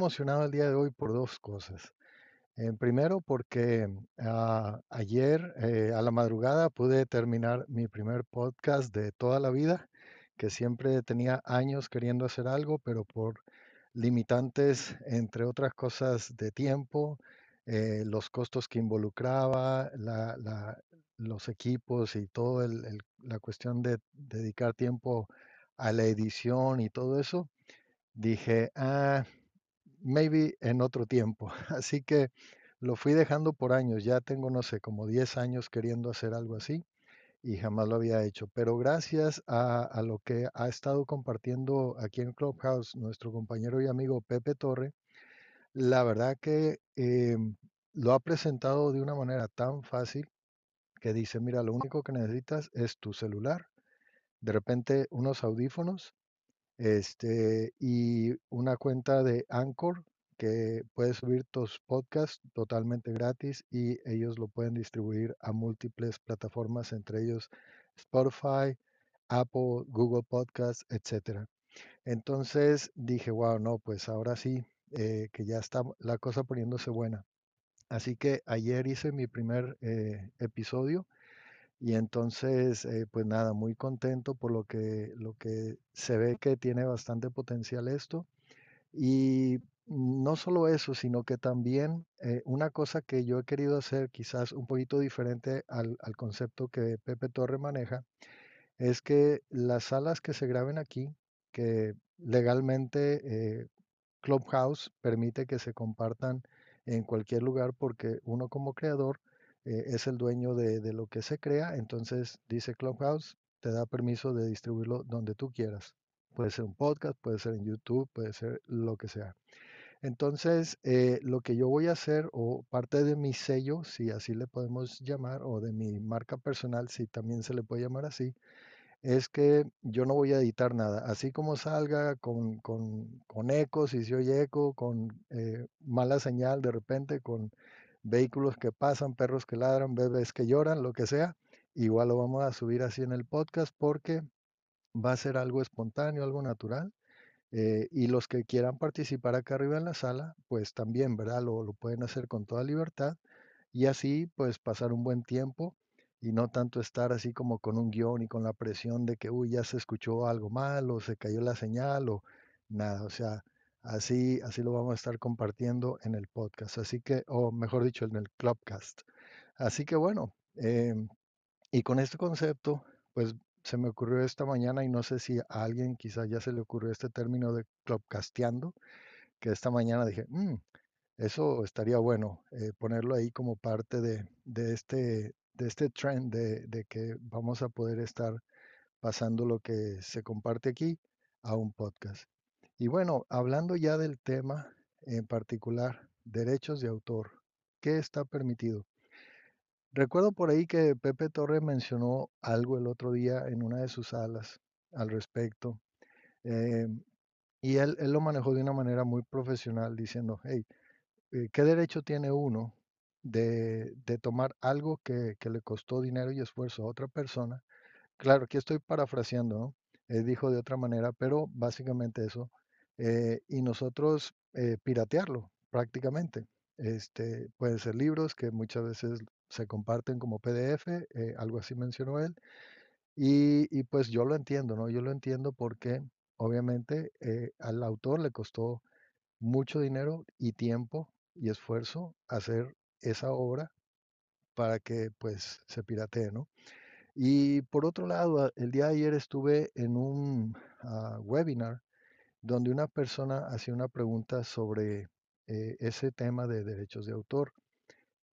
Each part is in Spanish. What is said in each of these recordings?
emocionado el día de hoy por dos cosas. En primero, porque ah, ayer eh, a la madrugada pude terminar mi primer podcast de toda la vida, que siempre tenía años queriendo hacer algo, pero por limitantes, entre otras cosas, de tiempo, eh, los costos que involucraba, los equipos y todo el- el- la cuestión de dedicar tiempo a la edición y todo eso, dije, ah, maybe en otro tiempo. Así que lo fui dejando por años. Ya tengo, no sé, como 10 años queriendo hacer algo así y jamás lo había hecho. Pero gracias a, a lo que ha estado compartiendo aquí en Clubhouse nuestro compañero y amigo Pepe Torre, la verdad que em, lo ha presentado de una manera tan fácil que dice, mira, lo único que necesitas es tu celular, de repente unos audífonos este, y una cuenta de Anchor que puedes subir tus podcasts totalmente gratis y ellos lo pueden distribuir a múltiples plataformas, entre ellos Spotify, Apple, Google Podcasts, etcétera. Entonces dije, wow, no, pues ahora sí, eh, que ya está la cosa poniéndose buena. Así que ayer hice mi primer eh, episodio y entonces, eh, pues nada, muy contento por lo que, lo que se ve que tiene bastante potencial esto. Y no solo eso, sino que también eh, una cosa que yo he querido hacer quizás un poquito diferente al, al concepto que Pepe Torre maneja, es que las salas que se graben aquí, que legalmente eh, Clubhouse permite que se compartan en cualquier lugar porque uno como creador eh, es el dueño de, de lo que se crea, entonces dice Clubhouse, te da permiso de distribuirlo donde tú quieras. Puede ser un podcast, puede ser en YouTube, puede ser lo que sea. Entonces, eh, lo que yo voy a hacer, o parte de mi sello, si así le podemos llamar, o de mi marca personal, si también se le puede llamar así, es que yo no voy a editar nada. Así como salga con, con, con eco, si se oye eco, con eh, mala señal de repente, con vehículos que pasan, perros que ladran, bebés que lloran, lo que sea, igual lo vamos a subir así en el podcast porque va a ser algo espontáneo, algo natural. eh, y los que quieran participar acá arriba en la sala, pues también, ¿verdad? Lo, lo pueden hacer con toda libertad y así pues pasar un buen tiempo y no tanto estar así como con un guion y con la presión de que, uy, ya se escuchó algo mal o se cayó la señal o nada, o sea, así, así lo vamos a estar compartiendo en el podcast, así que, o mejor dicho, en el Clubcast. Así que bueno, em, y con este concepto, pues se me ocurrió esta mañana y no sé si a alguien quizás ya se le ocurrió este término de Clubcasteando, que esta mañana dije, "Mm, eso estaría bueno, eh, ponerlo ahí como parte de, de este, de este trend de, de que vamos a poder estar pasando lo que se comparte aquí a un podcast. Y bueno, hablando ya del tema en particular, derechos de autor, ¿qué está permitido? Recuerdo por ahí que Pepe Torre mencionó algo el otro día en una de sus salas al respecto. eh, y él, él lo manejó de una manera muy profesional diciendo, hey, eh, ¿qué derecho tiene uno de, de tomar algo que, que le costó dinero y esfuerzo a otra persona? Claro, aquí estoy parafraseando, ¿no? Él dijo de otra manera, pero básicamente eso. Eh, y nosotros eh, piratearlo prácticamente. Este, pueden ser libros que muchas veces se comparten como PDF, eh, algo así mencionó él. Y, y pues yo lo entiendo, ¿no? Yo lo entiendo porque obviamente eh, al autor le costó mucho dinero y tiempo y esfuerzo hacer esa obra para que pues se piratee, ¿no? Y por otro lado, el día de ayer estuve en un ah, webinar donde una persona hacía una pregunta sobre eh, ese tema de derechos de autor,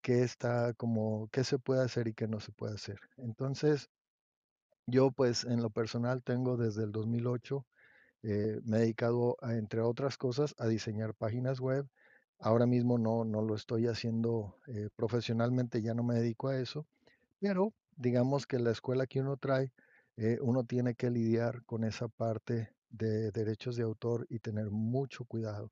qué está como, qué se puede hacer y qué no se puede hacer. Entonces, yo pues en lo personal tengo desde el 2008 eh, me he dedicado, entre otras cosas, a diseñar páginas web. Ahora mismo no, no lo estoy haciendo eh, profesionalmente, ya no me dedico a eso, pero digamos que la escuela que uno trae, uno tiene que lidiar con esa parte de derechos de autor y tener mucho cuidado.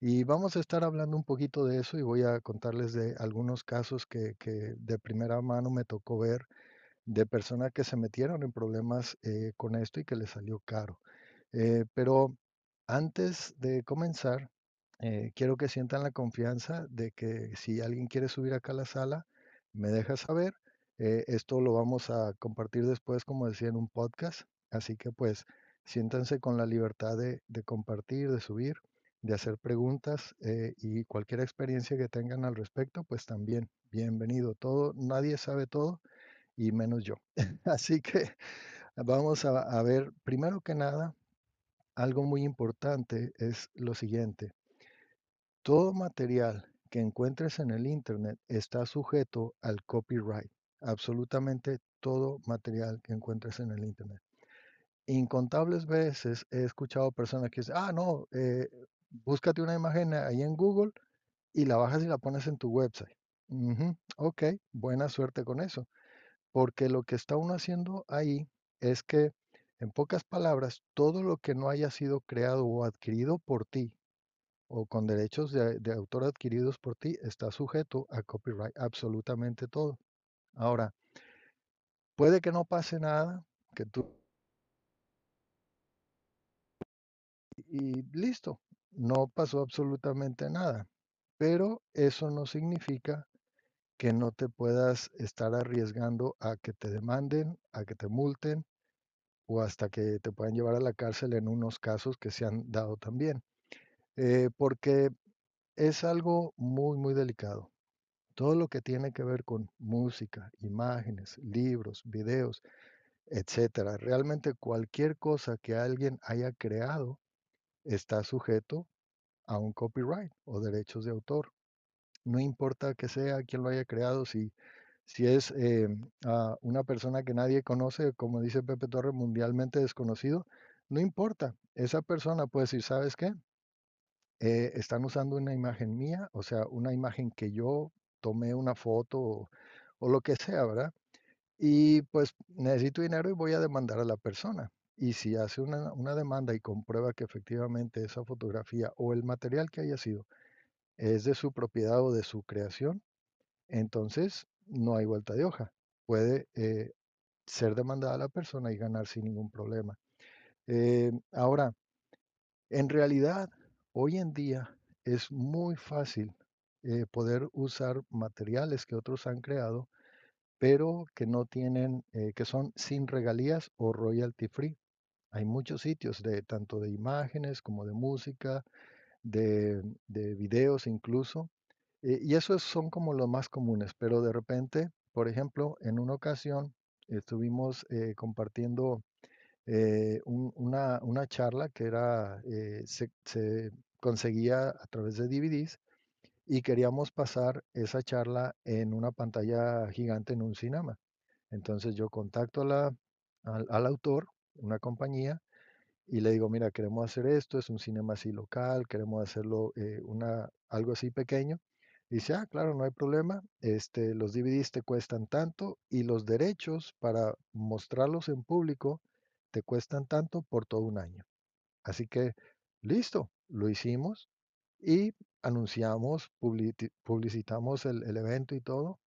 Y vamos a estar hablando un poquito de eso y voy a contarles de algunos casos que, que de primera mano me tocó ver de personas que se metieron en problemas eh, con esto y que les salió caro. Eh, pero antes de comenzar, Eh, quiero que sientan la confianza de que si alguien quiere subir acá a la sala, me deja saber. Esto lo vamos a compartir después, como decía, en un podcast. Así que pues siéntanse con la libertad de, compartir, de subir, de hacer preguntas eh, y cualquier experiencia que tengan al respecto, pues también bienvenido. Todo, nadie sabe todo y menos yo. Así que vamos a ver, primero que nada, algo muy importante es lo siguiente. Todo material que encuentres en el Internet está sujeto al copyright. Absolutamente todo material que encuentres en el Internet. Incontables veces he escuchado personas que dicen, ah, no, eh, búscate una imagen ahí en Google y la bajas y la pones en tu website. Ujú, Ok, buena suerte con eso, porque lo que está uno haciendo ahí es que, en pocas palabras, todo lo que no haya sido creado o adquirido por ti o con derechos de, de autor adquiridos por ti está sujeto a copyright, absolutamente todo. Ahora, puede que no pase nada, que tú y listo, no pasó absolutamente nada, pero eso no significa que no te puedas estar arriesgando a que te demanden, a que te multen o hasta que te puedan llevar a la cárcel en unos casos que se han dado también, Eh, porque es algo muy, muy delicado. Todo lo que tiene que ver con música, imágenes, libros, videos, etcétera. Realmente cualquier cosa que alguien haya creado está sujeto a un copyright o derechos de autor. No importa que sea quien lo haya creado, si, si es eh, ah, una persona que nadie conoce, como dice Pepe Torre, mundialmente desconocido, no importa. Esa persona puede decir, ¿sabes qué? Eh, están usando una imagen mía, o sea, una imagen que yo tomé una foto o, o lo que sea, ¿verdad? Y pues necesito dinero y voy a demandar a la persona. Y si hace una, una demanda y comprueba que efectivamente esa fotografía o el material que haya sido es de su propiedad o de su creación, entonces no hay vuelta de hoja. Puede eh, ser demandada la persona y ganar sin ningún problema. Eh, ahora, en realidad, hoy en día es muy fácil eh, poder usar materiales que otros han creado pero que no tienen, que son sin regalías o royalty free. Hay muchos sitios de tanto de imágenes como de música, de, de videos incluso, eh, y esos son como los más comunes, pero de repente, por ejemplo, en una ocasión estuvimos eh, compartiendo eh, un- una, una charla que era, eh, se, se conseguía a través de DVDs y queríamos pasar esa charla en una pantalla gigante en un cinema. Entonces yo contacto a la- al, al autor, una compañía, y le digo, mira, queremos hacer esto, es un cinema así local, queremos hacerlo eh, una, algo así pequeño. Dice, ah, claro, no hay problema, este, los DVDs te cuestan tanto y los derechos para mostrarlos en público te cuestan tanto por todo un año. Así que, listo, lo hicimos y anunciamos, publici- publicitamos el evento y todo,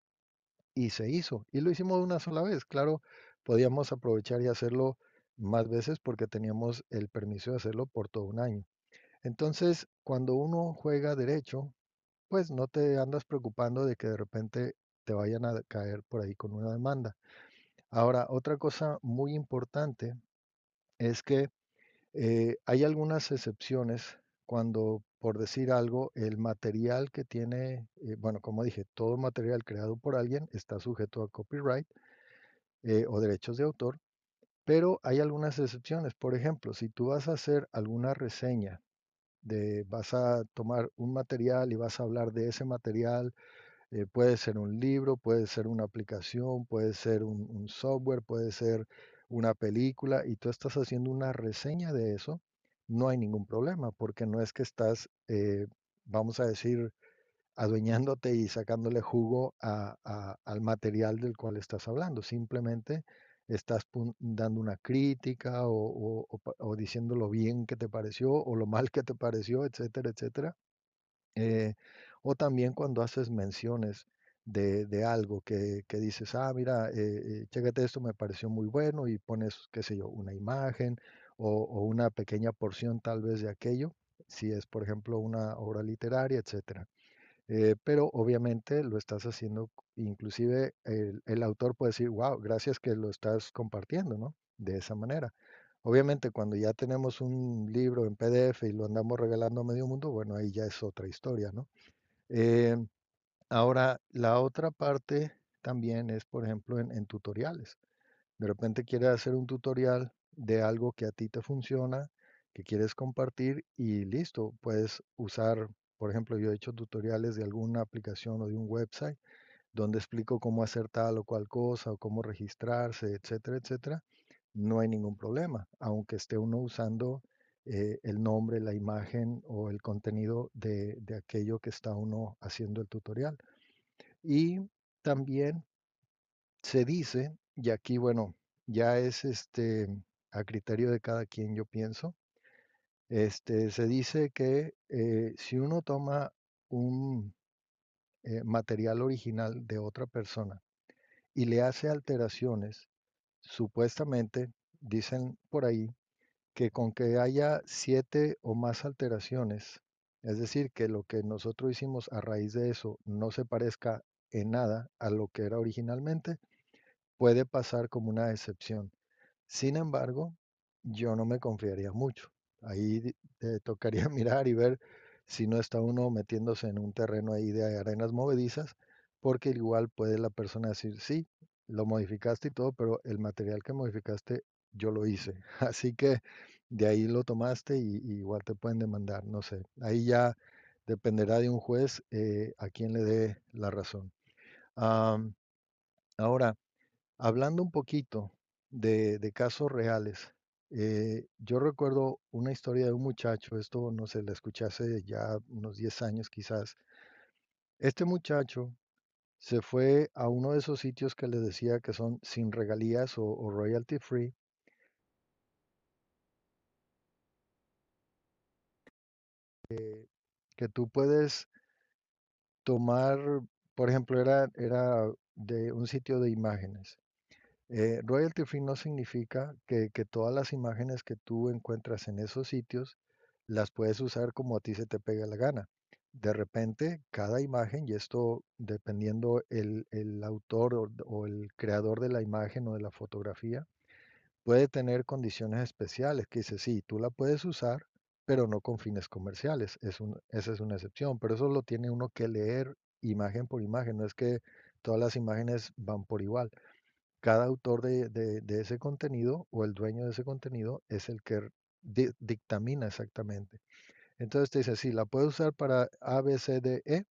y se hizo. Y lo hicimos una sola vez. Claro, podíamos aprovechar y hacerlo más veces porque teníamos el permiso de hacerlo por todo un año. Entonces, cuando uno juega derecho, pues no te andas preocupando de que de repente te vayan a caer por ahí con una demanda. Ahora, otra cosa muy importante es que eh, hay algunas excepciones cuando, por decir algo, el material que tiene, eh, bueno, como dije, todo material creado por alguien está sujeto a copyright eh, o derechos de autor, pero hay algunas excepciones. Por ejemplo, si tú vas a hacer alguna reseña de, vas a tomar un material y vas a hablar de ese material, eh, puede ser un libro, puede ser una aplicación, puede ser un, software, puede ser una película y tú estás haciendo una reseña de eso, no hay ningún problema porque no es que estás, eh, vamos a decir, adueñándote y sacándole jugo a- a- al material del cual estás hablando. Simplemente estás dando una crítica o, diciendo lo bien que te pareció o lo mal que te pareció, etcétera, etcétera. Eh, o también cuando haces menciones de, algo que, que dices, ah, mira, eh, eh, esto, me pareció muy bueno y pones, qué sé yo, una imagen o, o una pequeña porción tal vez de aquello. si es, por ejemplo, una obra literaria, etcétera. Eh, pero obviamente lo estás haciendo, inclusive el, autor puede decir, wow, gracias que lo estás compartiendo, ¿no? De esa manera. Obviamente cuando ya tenemos un libro en PDF y lo andamos regalando a medio mundo, bueno, ahí ya es otra historia, ¿no? Eh, ahora, la otra parte también es, por ejemplo, en, en tutoriales. De repente quieres hacer un tutorial de algo que a ti te funciona, que quieres compartir y listo, puedes usar, por ejemplo, yo he hecho tutoriales de alguna aplicación o de un website donde explico cómo hacer tal o cual cosa o cómo registrarse, etcétera, etcétera. No hay ningún problema, aunque esté uno usando eh, el nombre, la imagen o el contenido de, de aquello que está uno haciendo el tutorial. Y también se dice, y aquí, bueno, ya es este a criterio de cada quien, yo pienso, este, se dice que eh, si uno toma un eh, material original de otra persona y le hace alteraciones, supuestamente, dicen por ahí, que con que haya siete o más alteraciones, es decir, que lo que nosotros hicimos a raíz de eso no se parezca en nada a lo que era originalmente, puede pasar como una excepción. Sin embargo, yo no me confiaría mucho. Ahí tocaría mirar y ver si no está uno metiéndose en un terreno ahí de arenas movedizas, porque igual puede la persona decir, sí, lo modificaste y todo, pero el material que modificaste yo lo hice. Así que de ahí lo tomaste y, igual te pueden demandar, no sé. Ahí ya dependerá de un juez eh, a quien le dé la razón. Ahora, Hablando un poquito de, de casos reales, eh, yo recuerdo una historia de un muchacho, esto no sé, la escuché hace ya unos 10 años quizás. Este muchacho se fue a uno de esos sitios que les decía que son sin regalías o, o royalty free, que tú puedes tomar, por ejemplo, era, era de un sitio de imágenes. Eh, royalty free no significa que, todas las imágenes que tú encuentras en esos sitios las puedes usar como a ti se te pega la gana. De repente, cada imagen, y esto dependiendo el, autor o, el creador de la imagen o de la fotografía, puede tener condiciones especiales que dice, sí, tú la puedes usar, pero no con fines comerciales. Esa es una excepción, pero eso lo tiene uno que leer imagen por imagen, no es que todas las imágenes van por igual cada autor de, de- ese contenido o el dueño de ese contenido es el que di- dictamina exactamente. Entonces te dice, sí, la puedes usar para A, B, C, D, E,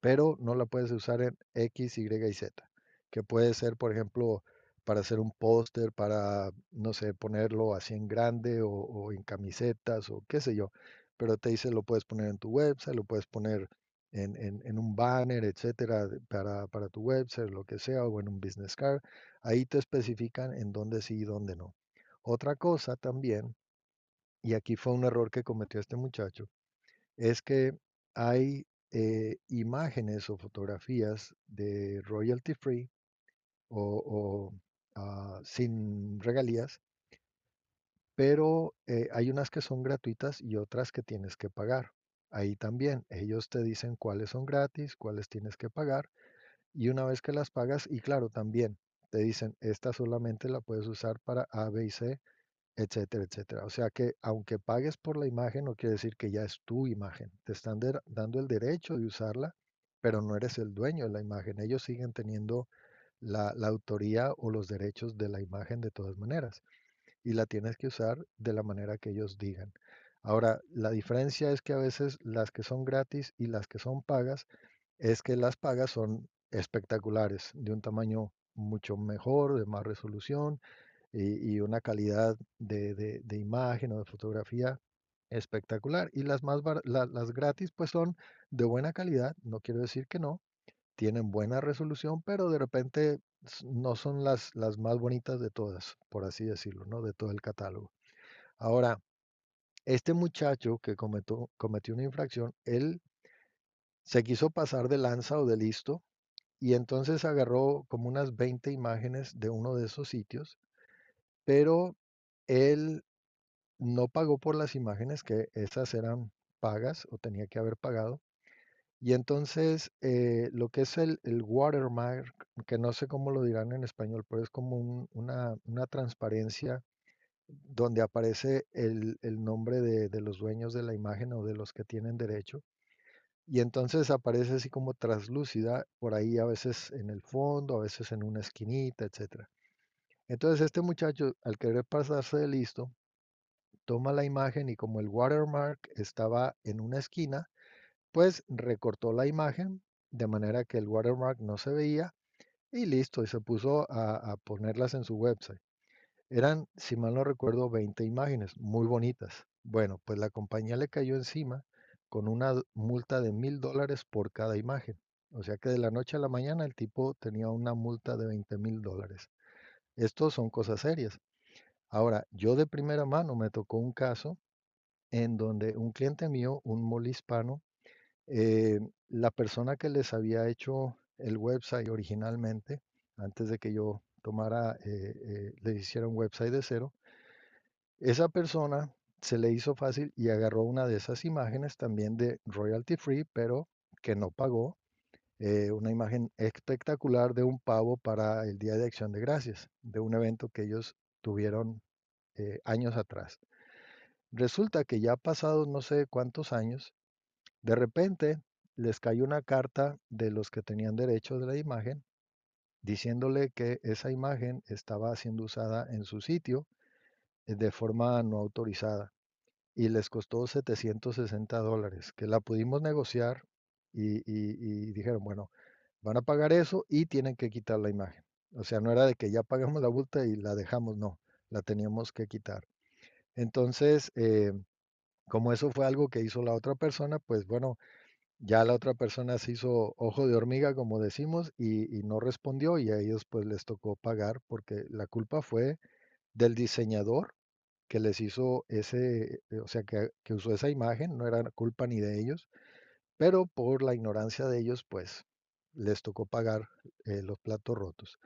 pero no la puedes usar en X, Y y Z, que puede ser, por ejemplo, para hacer un póster, para, no sé, ponerlo así en grande o, o en camisetas o qué sé yo, pero te dice, lo puedes poner en tu website, lo puedes poner en, en- en un banner, etcétera, para, para tu website, lo que sea, o en un business card. Ahí te especifican en dónde sí y dónde no. Otra cosa también, y aquí fue un error que cometió este muchacho, es que hay eh, imágenes o fotografías de royalty free o, ah, sin regalías, pero eh, hay unas que son gratuitas y otras que tienes que pagar. Ahí también ellos te dicen cuáles son gratis, cuáles tienes que pagar y una vez que las pagas, y claro, también te dicen, esta solamente la puedes usar para A, B y C etcétera, etcétera. O sea que aunque pagues por la imagen, no quiere decir que ya es tu imagen. Te están dando el derecho de usarla, pero no eres el dueño de la imagen. Ellos siguen teniendo la, la autoría o los derechos de la imagen de todas maneras y la tienes que usar de la manera que ellos digan. Ahora, la diferencia es que a veces las que son gratis y las que son pagas, es que las pagas son espectaculares, de un tamaño mucho mejor, de más resolución, y, una calidad de, de- de imagen o de fotografía espectacular. Y las más las gratis pues son de buena calidad, no quiero decir que no, tienen buena resolución, pero de repente no son las, las más bonitas de todas, por así decirlo, ¿no? De todo el catálogo. Ahora, este muchacho que cometió, cometió una infracción, él se quiso pasar de lanza o de listo y entonces agarró como unas 20 imágenes de uno de esos sitios, pero él no pagó por las imágenes que esas eran pagas o tenía que haber pagado. Y entonces eh, lo que es el, el watermark, que no sé cómo lo dirán en español, pero es como un- una, una transparencia donde aparece el, el nombre de, de los dueños de la imagen o de los que tienen derecho. Y entonces aparece así como traslúcida por ahí a veces en el fondo, a veces en una esquinita, etcétera. Entonces este muchacho, al querer pasarse de listo, toma la imagen y como el watermark estaba en una esquina, pues recortó la imagen de manera que el watermark no se veía y listo, y se puso a, a ponerlas en su website. Eran, si mal no recuerdo, 20 imágenes, muy bonitas. Bueno, pues la compañía le cayó encima con una multa de mil dólares por cada imagen. O sea que de la noche a la mañana el tipo tenía una multa de 20 mil dólares. Estos son cosas serias. Ahora, yo de primera mano me tocó un caso en donde un cliente mío, un mall hispano, eh, la persona que les había hecho el website originalmente, antes de que yo tomara, eh, eh, les hiciera un website de cero, esa persona se le hizo fácil y agarró una de esas imágenes también de royalty free, pero que no pagó, eh, una imagen espectacular de un pavo para el Día de Acción de Gracias, de un evento que ellos tuvieron eh, años atrás. Resulta que ya pasados no sé cuántos años, de repente les cayó una carta de los que tenían derecho de la imagen diciéndole que esa imagen estaba siendo usada en su sitio eh, de forma no autorizada y les costó 760 dólares, que la pudimos negociar y, dijeron, bueno, van a pagar eso y tienen que quitar la imagen. O sea, no era de que ya pagamos la multa y la dejamos, no, la teníamos que quitar. Entonces, eh, como eso fue algo que hizo la otra persona, pues bueno, ya la otra persona se hizo ojo de hormiga, como decimos, y, y no respondió y a ellos pues les tocó pagar porque la culpa fue del diseñador que les hizo ese, eh, o sea, que, que usó esa imagen, no era culpa ni de ellos, pero por la ignorancia de ellos, pues les tocó pagar eh, los platos rotos.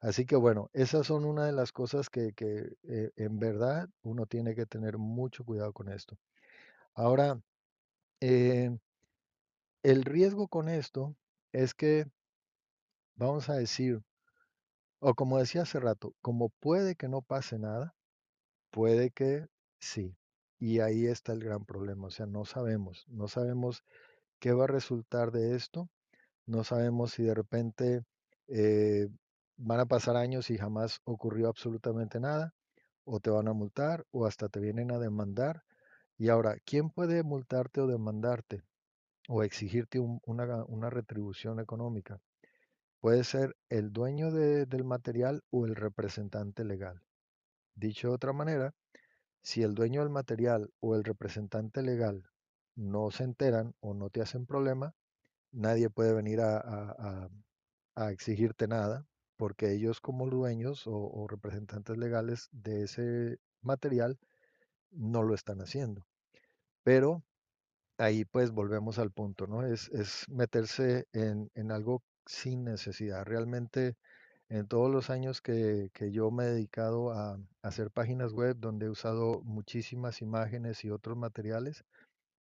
Así que bueno, esas son una de las cosas que, que, eh, en verdad uno tiene que tener mucho cuidado con esto. Ahora, el riesgo con esto es que, vamos a decir, o como decía hace rato, como puede que no pase nada, puede que sí. Y ahí está el gran problema. O sea, no sabemos, no sabemos qué va a resultar de esto, no sabemos si de repente eh, van a pasar años y jamás ocurrió absolutamente nada, o te van a multar, o hasta te vienen a demandar. Y ahora, ¿quién puede multarte o demandarte o exigirte un- una, una retribución económica? Puede ser el dueño de- del material o el representante legal. Dicho de otra manera, si el dueño del material o el representante legal no se enteran o no te hacen problema, nadie puede venir a, a- exigirte nada, porque ellos como dueños o, o representantes legales de ese material no lo están haciendo. Pero ahí pues volvemos al punto, ¿no? Es, es meterse en, en algo sin necesidad. Realmente en todos los años que, que yo me he dedicado a, a hacer páginas web donde he usado muchísimas imágenes y otros materiales,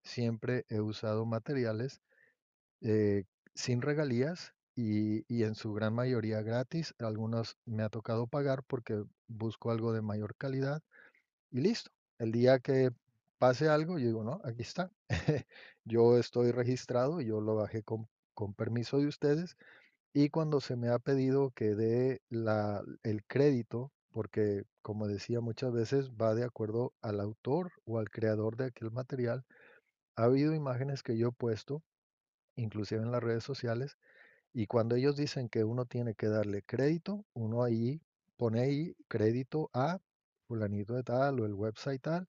siempre he usado materiales eh, sin regalías y, y en su gran mayoría gratis. Algunos me ha tocado pagar porque busco algo de mayor calidad y listo. El día que pase algo, yo digo, no, aquí está. Yo estoy registrado yo lo bajé con, con permiso de ustedes. Y cuando se me ha pedido que dé el crédito, porque como decía muchas veces va de acuerdo al autor o al creador de aquel material, ha habido imágenes que yo he puesto, inclusive en las redes sociales, y cuando ellos dicen que uno tiene que darle crédito, uno ahí pone ahí crédito a fulanito de tal o el website tal,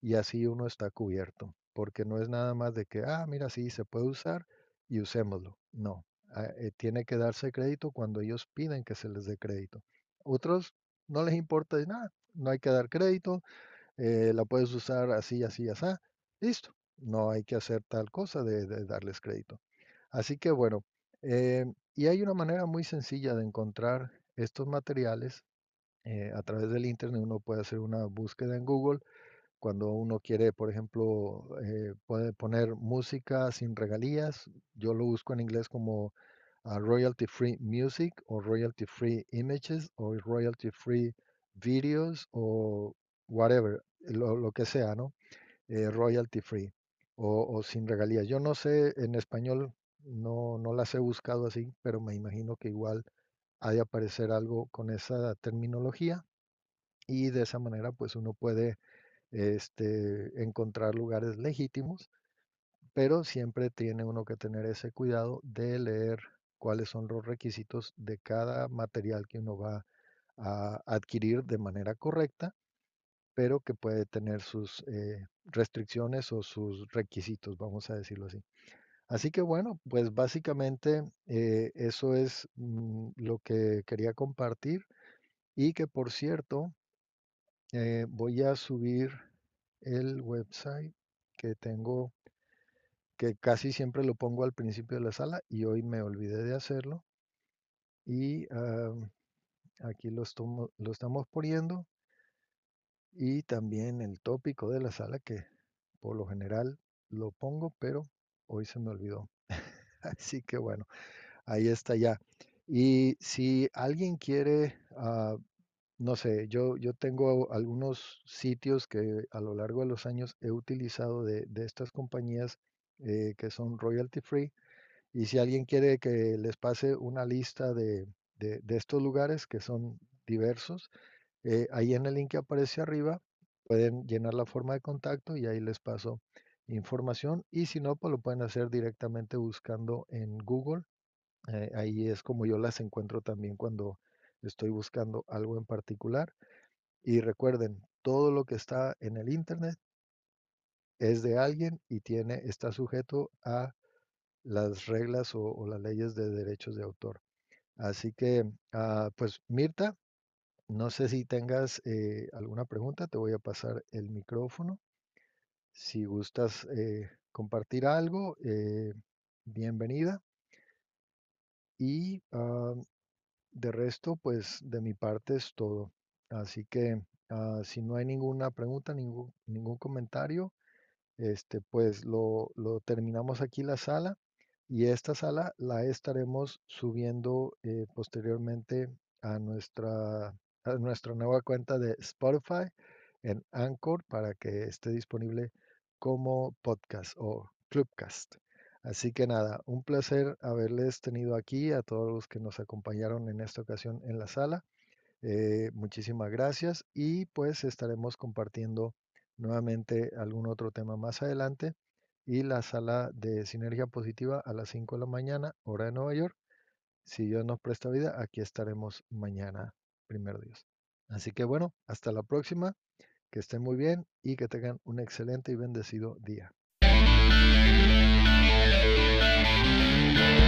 y así uno está cubierto, porque no es nada más de que, ah, mira, sí, se puede usar y usémoslo. No, eh, tiene que darse crédito cuando ellos piden que se les dé crédito. Otros no les importa de nada, no hay que dar crédito, eh, la puedes usar así, así, así, listo, no hay que hacer tal cosa de darles crédito. Así que bueno, eh, y hay una manera muy sencilla de encontrar estos materiales. a través del internet uno puede hacer una búsqueda en Google. Cuando uno quiere, por ejemplo, eh, puede poner música sin regalías. Yo lo busco en inglés como uh, royalty free music o royalty free images o royalty free videos o whatever, lo, lo que sea, ¿no? Eh, royalty free o, o, sin regalías. Yo no sé, en español no, no las he buscado así, pero me imagino que igual ha de aparecer algo con esa terminología y de esa manera pues uno puede este, encontrar lugares legítimos, pero siempre tiene uno que tener ese cuidado de leer cuáles son los requisitos de cada material que uno va a adquirir de manera correcta, pero que puede tener sus eh, restricciones o sus requisitos, vamos a decirlo así. Así que bueno, pues básicamente eh, eso es mm, lo que quería compartir y que por cierto, eh, voy a subir el website que tengo, que casi siempre lo pongo al principio de la sala y hoy me olvidé de hacerlo. Y ah, aquí lo, lo estamos poniendo y también el tópico de la sala que por lo general lo pongo, pero hoy se me olvidó. Así que bueno, ahí está ya. Y si alguien quiere ah, No sé, yo, yo tengo algunos sitios que a lo largo de los años he utilizado de, de estas compañías eh, que son royalty free. Y si alguien quiere que les pase una lista de, de- estos lugares que son diversos, eh, ahí en el link que aparece arriba pueden llenar la forma de contacto y ahí les paso información. Y si no, pues lo pueden hacer directamente buscando en Google. Eh, ahí es como yo las encuentro también cuando estoy buscando algo en particular. Y recuerden, todo lo que está en el Internet es de alguien y tiene, está sujeto a las reglas o, las leyes de derechos de autor. Así que, ah, pues Mirta, no sé si tengas eh, alguna pregunta, te voy a pasar el micrófono. Si gustas eh, compartir algo, eh, bienvenida. Y ah, de resto, pues de mi parte es todo. Así que ah, si no hay ninguna pregunta, ningún, ningún comentario, este, pues lo, lo terminamos aquí la sala y esta sala la estaremos subiendo eh, posteriormente a nuestra, a nuestra nueva cuenta de Spotify en Anchor para que esté disponible como podcast o clubcast. Así que nada, un placer haberles tenido aquí a todos los que nos acompañaron en esta ocasión en la sala. Eh, muchísimas gracias y pues estaremos compartiendo nuevamente algún otro tema más adelante y la sala de sinergia positiva a las 5 de la mañana, hora de Nueva York. Si Dios nos presta vida, aquí estaremos mañana, primero Dios. Así que bueno, hasta la próxima, que estén muy bien y que tengan un excelente y bendecido día. Thank you.